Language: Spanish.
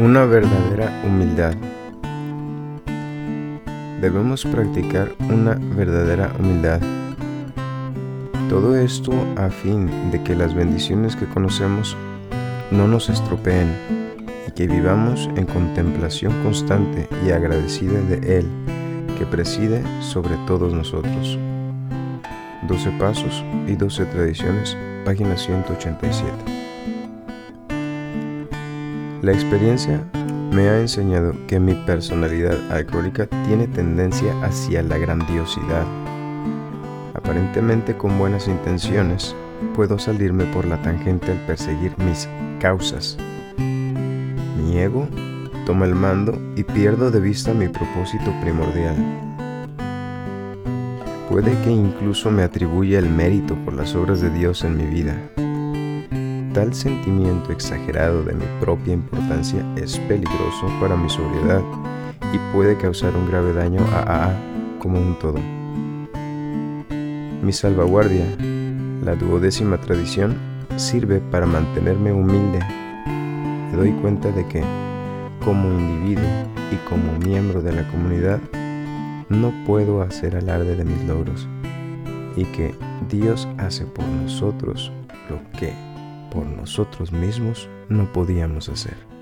Una verdadera humildad. Debemos practicar una verdadera humildad. Todo esto a fin de que las bendiciones que conocemos no nos estropeen y que vivamos en contemplación constante y agradecida de Él, que preside sobre todos nosotros. 12 Pasos y 12 Tradiciones, página 187. La experiencia me ha enseñado que mi personalidad alcohólica tiene tendencia hacia la grandiosidad. Aparentemente con buenas intenciones, puedo salirme por la tangente al perseguir mis causas. Mi ego toma el mando y pierdo de vista mi propósito primordial. Puede que incluso me atribuya el mérito por las obras de Dios en mi vida. Tal sentimiento exagerado de mi propia importancia es peligroso para mi sobriedad y puede causar un grave daño a AA como un todo. Mi salvaguardia, la duodécima tradición, sirve para mantenerme humilde. Me doy cuenta de que, como individuo y como miembro de la comunidad, no puedo hacer alarde de mis logros y que Dios hace por nosotros lo que por nosotros mismos no podíamos hacer.